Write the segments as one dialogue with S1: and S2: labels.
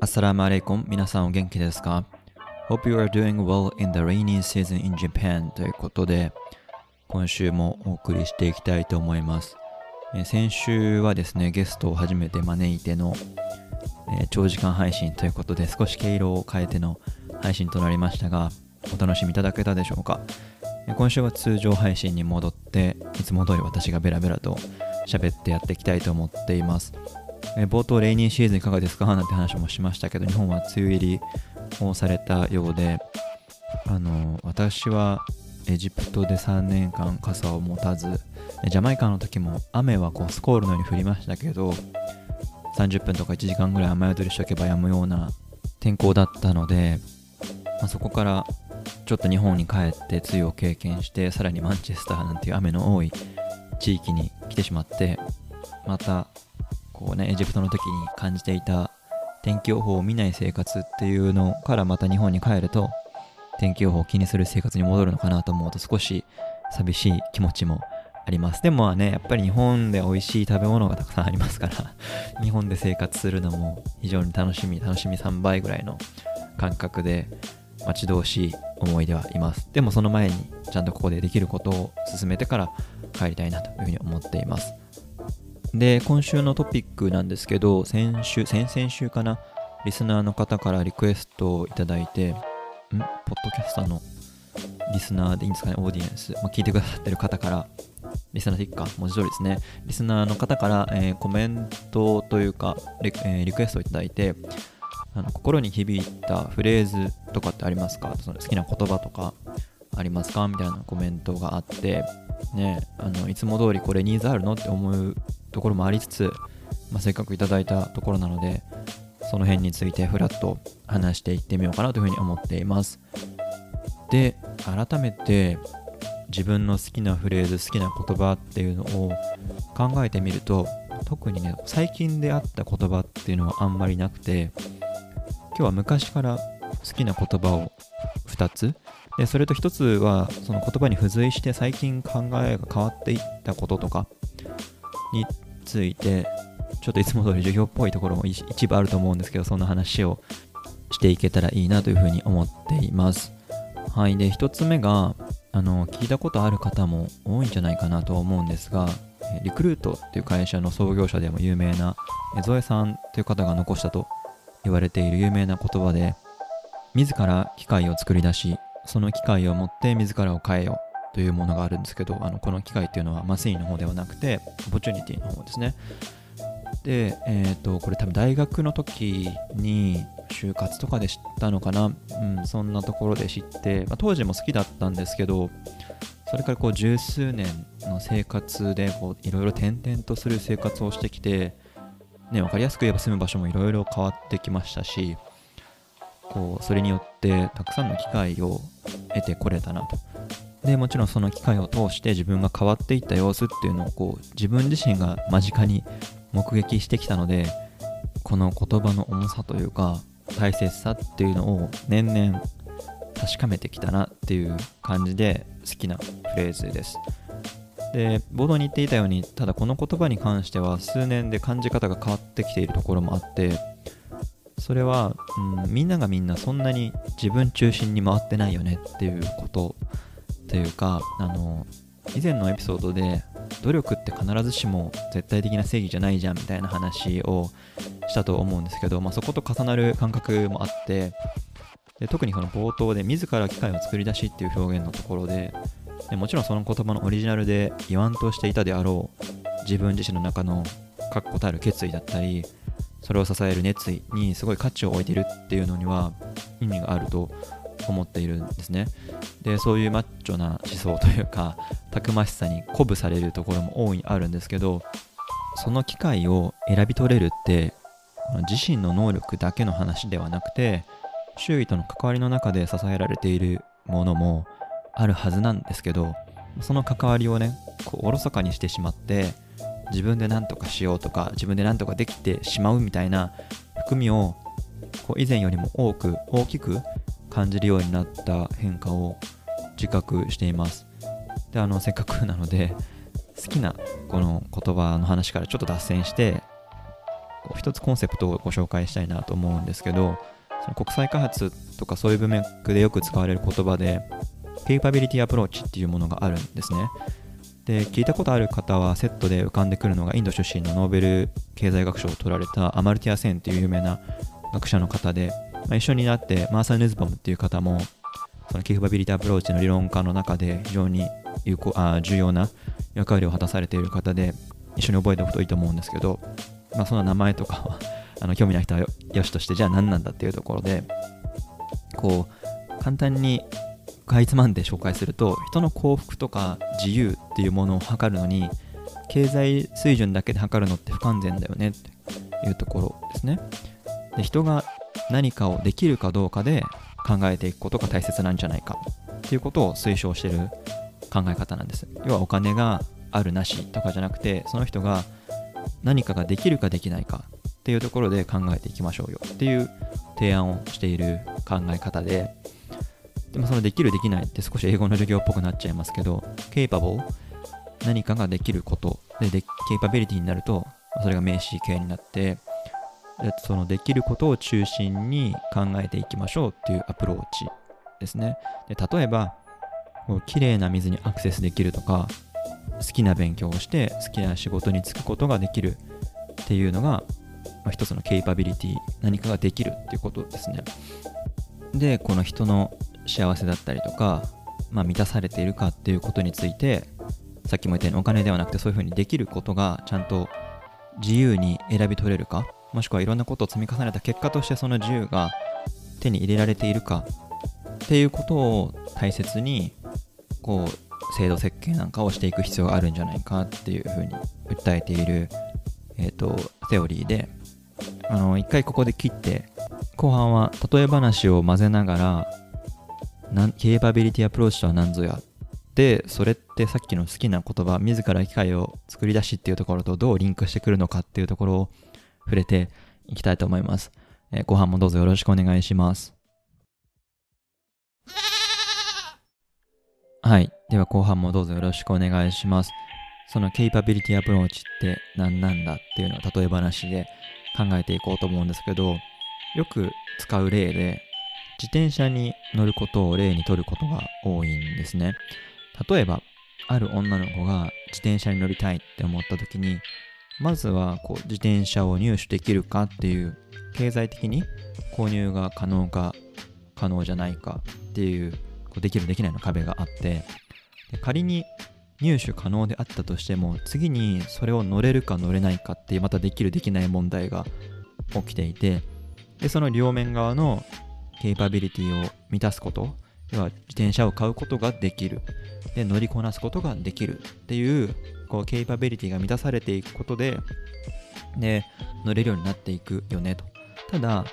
S1: Assalamu alaikum 皆さんお元気ですか? Hope you are doing well in the rainy season in Japan. ということで今週もお送りしていきたいと思います。先週はですねゲストを初めて招いての、長時間配信ということで少し毛色を変えての配信となりましたがお楽しみいただけたでしょうか?今週は通常配信に戻っていつも通り私がベラベラと喋ってやっていきたいと思っています。えー冒頭レイニーシーズンいかがですかなんて話もしましたけど日本は梅雨入りをされたようであの私はエジプトで3年間傘を持たず ジャマイカの時も雨はこうスコールのように降りましたけど30分とか1時間ぐらい雨宿りしておけば止むような天候だったので、まあ、そこからちょっと日本に帰って梅雨を経験してさらにマンチェスターなんていう雨の多い地域に来てしまってまたこうねエジプトの時に感じていた天気予報を見ない生活っていうのからまた日本に帰ると天気予報を気にする生活に戻るのかなと思うと少し寂しい気持ちもあります。でもまあねやっぱり日本で美味しい食べ物がたくさんありますから 日本で生活するのも非常に楽しみ楽しみ3倍ぐらいの感覚で待ち遠しい思いではいます。でもその前にちゃんとここでできることを進めてから帰りたいなというふうに思っています。で今週のトピックなんですけど先週先々週かな。リスナーの方からリクエストをいただいてん？ポッドキャスターのリスナーでいいんですかね？オーディエンス、まあ、聞いてくださってる方から。リスナーでいいか？文字通りですね。リスナーの方から、えーコメントというかリ,、えーリクエストをいただいてあの心に響いたフレーズとかってありますか？その好きな言葉とかありますか？みたいなコメントがあってねあのいつも通りこれニーズあるの？って思うところもありつつ、まあ、せっかくいただいたところなのでその辺についてフラッと話していってみようかなというふうに思っています。で改めて自分の好きなフレーズ好きな言葉っていうのを考えてみると特にね最近であった言葉っていうのはあんまりなくて今日は昔から好きな言葉を2つ。でそれと1つはその言葉に付随して最近考えが変わっていったこととかについてちょっといつも通り授業っぽいところも一部あると思うんですけどそんな話をしていけたらいいなというふうに思っています。はい。で1つ目があの聞いたことある方も多いんじゃないかなと思うんですがリクルートっていう会社の創業者でも有名な江添さんという方が残したと言われている有名な言葉で自ら機械を作り出しその機械を持って自らを変えよというものがあるんですけどあのこの機械っていうのはマシンの方ではなくてオポチュニティの方ですね。で、えっ、とこれ多分大学の時に就活とかで知ったのかな、うん、そんなところで知って、まあ、当時も好きだったんですけどそれからこう十数年の生活でいろいろ転々とする生活をしてきて、ね、分かりやすく言えば住む場所もいろいろ変わってきましたしこうそれによってたくさんの機会を得てこれたなと。でもちろんその機会を通して自分が変わっていった様子っていうのをこう自分自身が間近に目撃してきたのでこの言葉の重さというか大切さっていうのを年々確かめてきたなっていう感じで好きなフレーズです。で冒頭に言っていたようにただこの言葉に関しては数年で感じ方が変わってきているところもあってそれは、うん、みんながみんなそんなに自分中心に回ってないよねっていうことというかあの以前のエピソードで努力って必ずしも絶対的な正義じゃないじゃんみたいな話をしたと思うんですけど、まあ、そこと重なる感覚もあってで特にこの冒頭で自ら機械を作り出しっていう表現のところででもちろんその言葉のオリジナルで言わんとしていたであろう自分自身の中の確固たる決意だったりそれを支える熱意にすごい価値を置いてるっていうのには意味があると思っているんですね。でそういうマッチョな思想というかたくましさに鼓舞されるところも大いあるんですけどその機会を選び取れるって自身の能力だけの話ではなくて周囲との関わりの中で支えられているものもあるはずなんですけどその関わりをねこうおろそかにしてしまって自分で何とかしようとか自分で何とかできてしまうみたいな含みをこう以前よりも多く大きく感じるようになった変化を自覚しています。であのせっかくなので好きなこの言葉の話からちょっと脱線して一つコンセプトをご紹介したいなと思うんですけどその国際開発とかそういう文脈でよく使われる言葉でケイパビリティアプローチっていうものがあるんですね。で聞いたことある方はセットで浮かんでくるのがインド出身のノーベル経済学賞を取られたアマルティア・センっていう有名な学者の方で、ま、一緒になってマーサー・ヌズバムっていう方もそのケイパビリティアプローチの理論家の中で非常に有効あ重要な役割を果たされている方で一緒に覚えておくといいと思うんですけど、まあ、その名前とかは あの興味ない人はよしとしてじゃあ何なんだっていうところでこう簡単にかいつまんで紹介すると人の幸福とか自由っていうものを測るのに経済水準だけで測るのって不完全だよねっていうところですね。で人が何かをできるかどうかで考えていくことが大切なんじゃないかっていうことを推奨してる考え方なんです。要はお金があるなしとかじゃなくてその人が何かができるかできないかっていうところで考えていきましょうよ。っていう提案をしている考え方で。でもそのできるできないって少し英語の授業っぽくなっちゃいますけど capable 何かができることでで capability になるとそれが名詞形になってそのできることを中心に考えていきましょうっていうアプローチですね。で例えばこう綺麗な水にアクセスできるとか好きな勉強をして好きな仕事に就くことができるっていうのが、まあ、一つのケイパビリティ何かができるっていうことですね。でこの人の幸せだったりとか、まあ、満たされているかっていうことについてさっきも言ったようにお金ではなくてそういうふうにできることがちゃんと自由に選び取れるかもしくはいろんなことを積み重ねた結果としてその自由が手に入れられているかっていうことを大切にこう制度設計なんかをしていく必要があるんじゃないかっていうふうに訴えている、えーと、セオリーであの一回ここで切って後半は例え話を混ぜながらなケーパビリティアプローチとは何ぞやでそれってさっきの好きな言葉自ら機械を作り出しっていうところとどうリンクしてくるのかっていうところを触れていきたいと思います、えー、後半もどうぞよろしくお願いします。はい。では後半もどうぞよろしくお願いします。そのケイパビリティアプローチって何なんだっていうのを例え話で考えていこうと思うんですけどよく使う例で自転車に乗ることを例にとることが多いんですね。例えば、ある女の子が自転車に乗りたいって思った時に、まずはこう自転車を入手できるかっていう経済的に購入が可能か可能じゃないかっていうこうできるできないの壁があってで仮に入手可能であったとしても次にそれを乗れるか乗れないかっていうまたできるできない問題が起きていてでその両面側のケイパビリティを満たすこと、要は自転車を買うことができる。で、乗りこなすことができるっていう、こう、ケイパビリティが満たされていくことで、で、乗れるようになっていくよねと。ただ、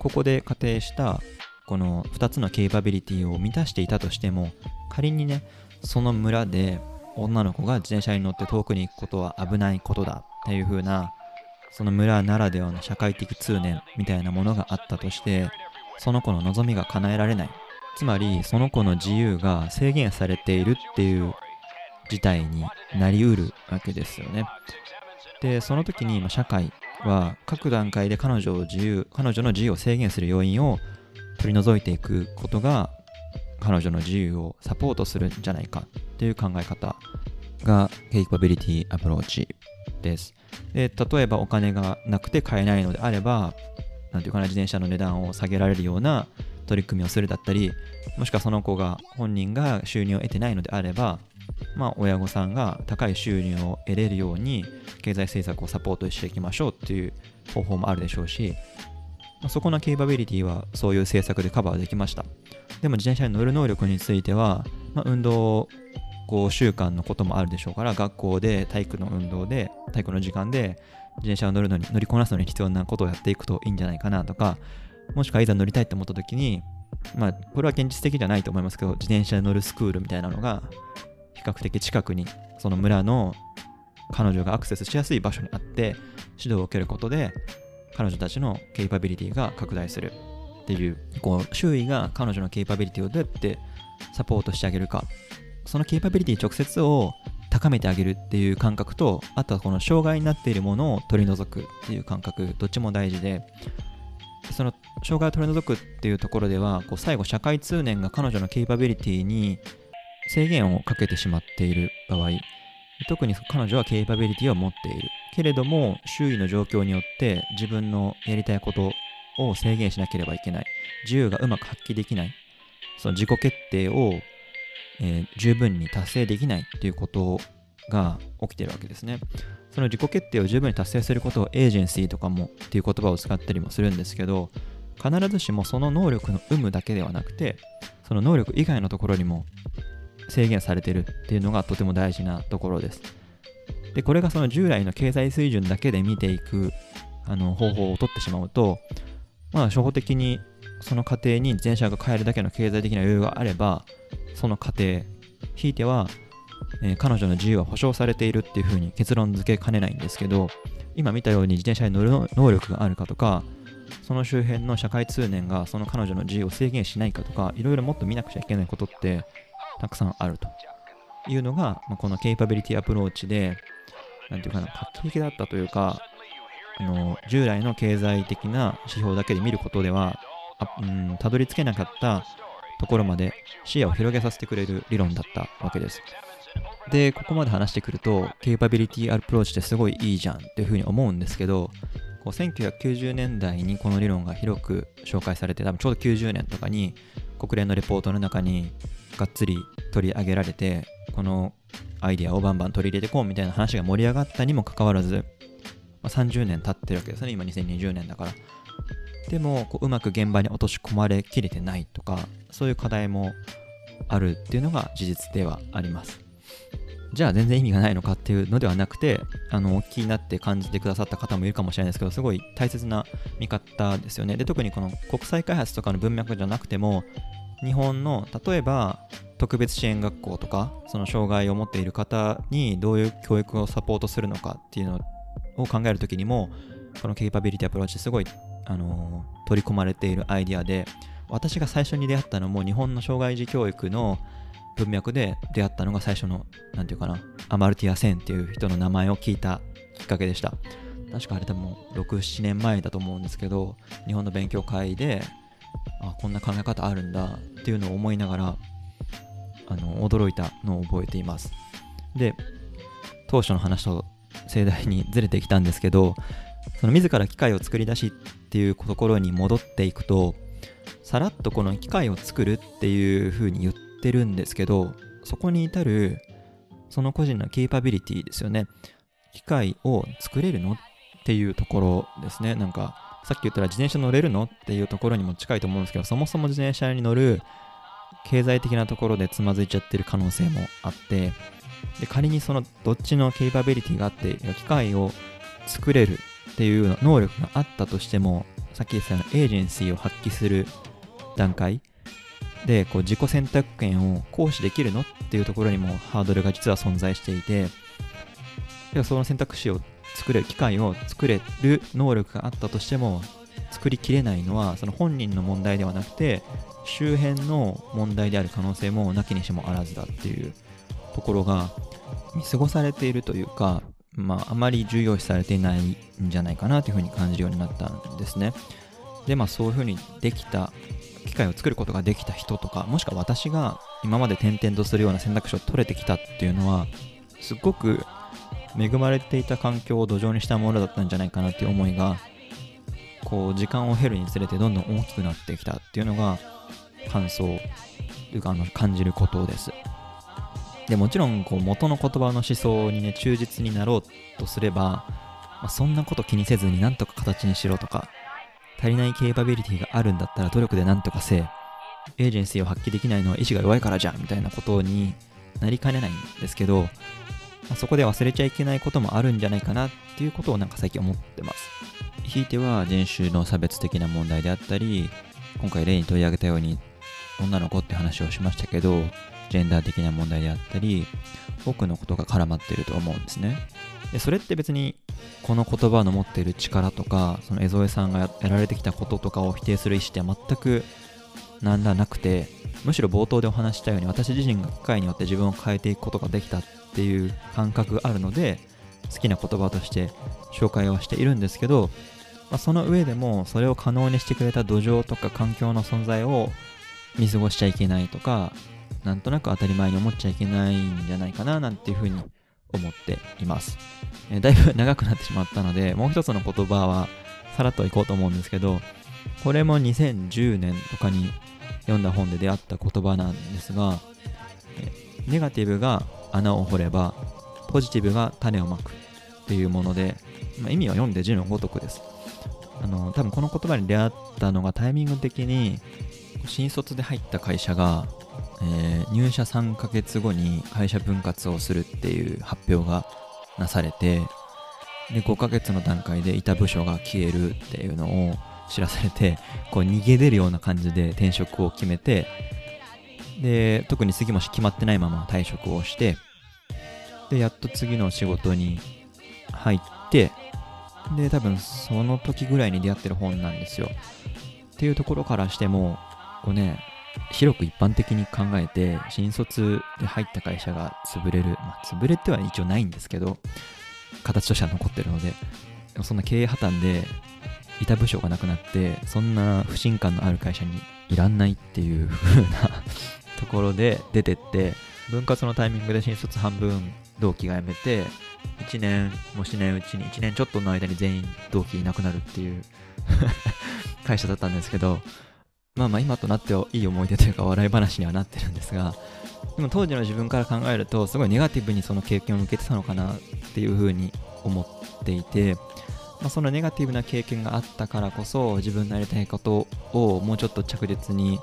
S1: ここで仮定した、この2つのケイパビリティを満たしていたとしても、仮にね、その村で女の子が自転車に乗って遠くに行くことは危ないことだっていう風な、その村ならではの社会的通念みたいなものがあったとして、その子の望みが叶えられないつまりその子の自由が制限されているっていう事態になりうるわけですよね。でその時に社会は各段階で彼女を自由彼女の自由を制限する要因を取り除いていくことが彼女の自由をサポートするんじゃないかっていう考え方がケイパビリティアプローチです。で例えばお金がなくて買えないのであればなんていうかな、自転車の値段を下げられるような取り組みをするだったり、もしくはその子が、本人が収入を得てないのであれば、まあ、親御さんが高い収入を得れるように経済政策をサポートしていきましょうっていう方法もあるでしょうし、まあ、そこのケイパビリティはそういう政策でカバーできました。でも自転車に乗る能力については、まあ、運動こう習慣のこともあるでしょうから学校で体育の運動で体育の時間で自転車を乗るのに乗りこなすのに必要なことをやっていくといいんじゃないかなとかもしくはいざ乗りたいと思った時にまあこれは現実的じゃないと思いますけど自転車に乗るスクールみたいなのが比較的近くにその村の彼女がアクセスしやすい場所にあって指導を受けることで彼女たちのケイパビリティが拡大するっていうこう周囲が彼女のケイパビリティをどうやってサポートしてあげるか。そのケイパビリティ直接を高めてあげるっていう感覚とあとはこの障害になっているものを取り除くっていう感覚どっちも大事でその障害を取り除くっていうところではこう最後社会通念が彼女のケイパビリティに制限をかけてしまっている場合特に彼女はケイパビリティを持っている。けれども周囲の状況によって自分のやりたいことを制限しなければいけない。自由がうまく発揮できない。その自己決定を、えー、十分に達成できないっていうことが起きてるわけですね。その自己決定を十分に達成することをエージェンシーとかもっていう言葉を使ったりもするんですけど必ずしもその能力の有無だけではなくてその能力以外のところにも制限されてるっていうのがとても大事なところです。でこれがその従来の経済水準だけで見ていくあの方法をとってしまうとまあ初歩的にその過程に自転車が買えるだけの経済的な余裕があればその過程ひいてはえー、彼女の自由は保障されているっていうふうに結論付けかねないんですけど今見たように自転車に乗る能力があるかとかその周辺の社会通念がその彼女の自由を制限しないかとかいろいろもっと見なくちゃいけないことってたくさんあるというのが、まあ、このケイパビリティアプローチでなんていうかな画期的だったというかあの従来の経済的な指標だけで見ることではあ、うん、たどり着けなかったところまで視野を広げさせてくれる理論だったわけです。で、ここまで話してくると、ケーパビリティアプローチってすごいいいじゃんっていうふうに思うんですけど、こう1990年代にこの理論が広く紹介されて、多分ちょうど90年とかに国連のレポートの中にがっつり取り上げられて、このアイディアをバンバン取り入れてこうみたいな話が盛り上がったにもかかわらず、まあ、30年経ってるわけですね、今2020年だから。でもこううまく現場に落とし込まれきれてないとか、そういう課題もあるっていうのが事実ではあります。じゃあ全然意味がないのかっていうのではなくて、あの、お聞きになって感じてくださった方もいるかもしれないですけど、すごい大切な見方ですよね。で、特にこの国際開発とかの文脈じゃなくても、日本の、例えば、特別支援学校とか、その障害を持っている方にどういう教育をサポートするのかっていうのを考えるときにも、このケイパビリティアプローチすごい、あのー、取り込まれているアイディアで、私が最初に出会ったのも日本の障害児教育の文脈で出会ったのが最初の、なんていうかな、アマルティア・センっていう人の名前を聞いたきっかけでした。確かあれ多分6、7年前だと思うんですけど、日本の勉強会で、あ、こんな考え方あるんだっていうのを思いながら、あの、驚いたのを覚えています。で、当初の話と盛大にずれてきたんですけど、その自ら機械を作り出しっていうところに戻っていくと、さらっとこの機械を作るっていう風に言ってるんですけど、そこに至る、その個人のケーパビリティですよね。機械を作れるの？っていうところですね。なんか、さっき言ったら自転車乗れるの？っていうところにも近いと思うんですけど、そもそも自転車に乗る経済的なところでつまずいちゃってる可能性もあって、で仮にそのどっちのケーパビリティがあって、機械を作れるっていう能力があったとしても、さっき言ったようなエージェンシーを発揮する段階でこう自己選択権を行使できるの？っていうところにもハードルが実は存在していてでその選択肢を作れる機会を作れる能力があったとしても作りきれないのはその本人の問題ではなくて周辺の問題である可能性もなきにしもあらずだっていうところが見過ごされているというか、まあ、あまり重要視されていないんじゃないかなというふうに感じるようになったんですね。で、まあそういうふうにできた機会を作ることができた人とかもしくは私が今まで転々とするような選択肢を取れてきたっていうのはすっごく恵まれていた環境を土壌にしたものだったんじゃないかなっていう思いがこう時間を経るにつれてどんどん大きくなってきたっていうのが感想というかあの感じることですでもちろんこう元の言葉の思想にね忠実になろうとすれば、まあ、そんなこと気にせずになんとか形にしろとか足りないケーパビリティがあるんだったら努力で何とかせえ。エージェンシーを発揮できないのは意志が弱いからじゃんみたいなことになりかねないんですけど、まあ、そこで忘れちゃいけないこともあるんじゃないかなっていうことをなんか最近思ってます。ひいては人種の差別的な問題であったり、今回例に取り上げたように女の子って話をしましたけど、ジェンダー的な問題であったり、多くのことが絡まってると思うんですね。でそれって別にこの言葉の持っている力とかその江添さんがやられてきたこととかを否定する意思って全くなんだなくてむしろ冒頭でお話したように私自身が機会によって自分を変えていくことができたっていう感覚があるので好きな言葉として紹介はしているんですけど、まあ、その上でもそれを可能にしてくれた土壌とか環境の存在を見過ごしちゃいけないとかなんとなく当たり前に思っちゃいけないんじゃないかななんていうふうに思っています、えだいぶ長くなってしまったのでもう一つの言葉はさらっといこうと思うんですけどこれも2010年とかに読んだ本で出会った言葉なんですがネガティブが穴を掘ればポジティブが種をまくっていうもので、ま、意味は読んで字のごとくです。あの多分この言葉に出会ったのがタイミング的に新卒で入った会社が、えー、入社3ヶ月後に会社分割をするっていう発表がなされてで5ヶ月の段階でいた部署が消えるっていうのを知らされてこう逃げ出るような感じで転職を決めてで特に次もし決まってないまま退職をしてでやっと次の仕事に入ってで多分その時ぐらいに出会ってる本なんですよ。っていうところからしてもこうね広く一般的に考えて新卒で入った会社が潰れる。まあ潰れては一応ないんですけど形としては残ってるのでそんな経営破綻でいた部署がなくなってそんな不信感のある会社にいらんないっていう風な ところで出てって分割のタイミングで新卒半分同期が辞めて1年もしないうちに1年ちょっとの間に全員同期いなくなるっていう 会社だったんですけどまあまあ今となってはいい思い出というか笑い話にはなってるんですがでも当時の自分から考えるとすごいネガティブにその経験を受けてたのかなっていうふうに思っていてまあ、そのネガティブな経験があったからこそ自分のやりたいことをもうちょっと着実に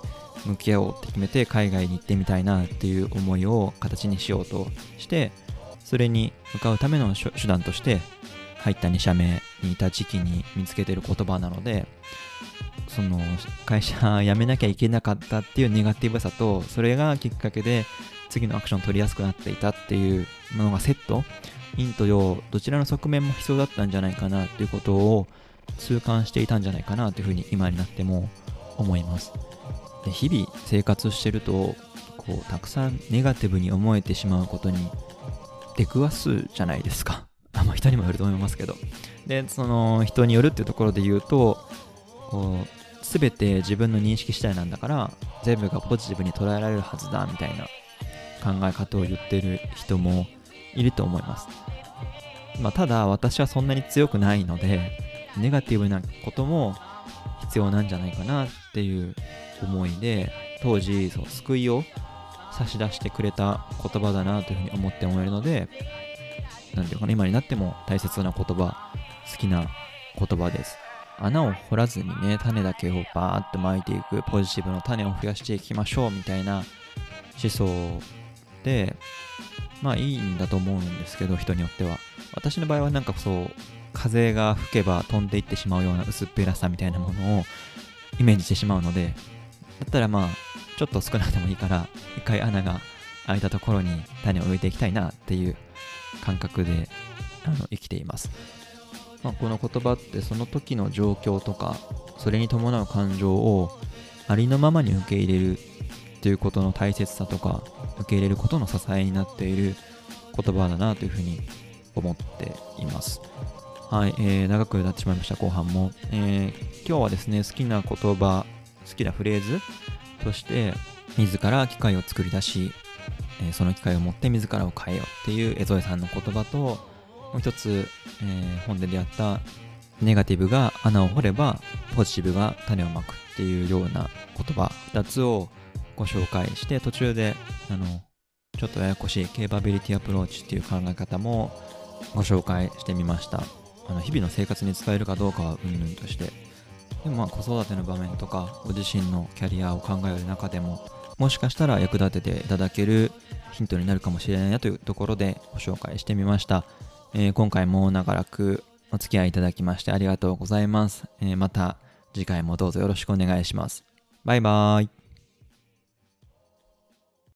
S1: 向き合おうって決めて海外に行ってみたいなっていう思いを形にしようとしてそれに向かうための手段として入った2社目にいた時期に見つけてる言葉なのでその会社辞めなきゃいけなかったっていうネガティブさとそれがきっかけで次のアクションを取りやすくなっていたっていうものがセット。陰と陽どちらの側面も必要だったんじゃないかなっていうことを痛感していたんじゃないかなというふうに今になっても思います。で日々生活してるとこうたくさんネガティブに思えてしまうことに出くわすじゃないですか。あま人にもよると思いますけど。でその人によるっていうところで言うとこう全て自分の認識次第なんだから全部がポジティブに捉えられるはずだみたいな考え方を言ってる人もいると思います。まあ、ただ私はそんなに強くないので、ネガティブなことも必要なんじゃないかなっていう思いで、当時、そう救いを差し出してくれた言葉だなというふうに思って思えるので、なんていうかな、今になっても大切な言葉、好きな言葉です。穴を掘らずにね、種だけをバーッと巻いていく、ポジティブの種を増やしていきましょうみたいな思想で、まあいいんだと思うんですけど、人によっては。私の場合はなんかそう、風が吹けば飛んでいってしまうような薄っぺらさみたいなものをイメージしてしまうので、だったらまあ、ちょっと少なくてもいいから、一回穴が開いたところに種を植えていきたいなっていう感覚であの生きています。まあ、この言葉ってその時の状況とか、それに伴う感情をありのままに受け入れるということの大切さとか受け入れることの支えになっている言葉だなというふうに思っています。はい、えー、長くなってしまいました、後半も。えー、今日はですね、好きな言葉、好きなフレーズとして、自ら機械を作り出し、えー、その機械を持って自らを変えようっていう江添さんの言葉と、もう一つ、えー、本で出会ったネガティブが穴を掘ればポジティブが種をまくっていうような言葉2つをご紹介して途中であのちょっとややこしいケーパビリティアプローチっていう考え方もご紹介してみました。あの日々の生活に使えるかどうかはうんぬんとして。でもまあ子育ての場面とかご自身のキャリアを考える中でももしかしたら役立てていただけるヒントになるかもしれないなというところでご紹介してみました、えー、今回も長らくお付き合いいただきましてありがとうございます、えー、また次回もどうぞよろしくお願いします。バイバーイ。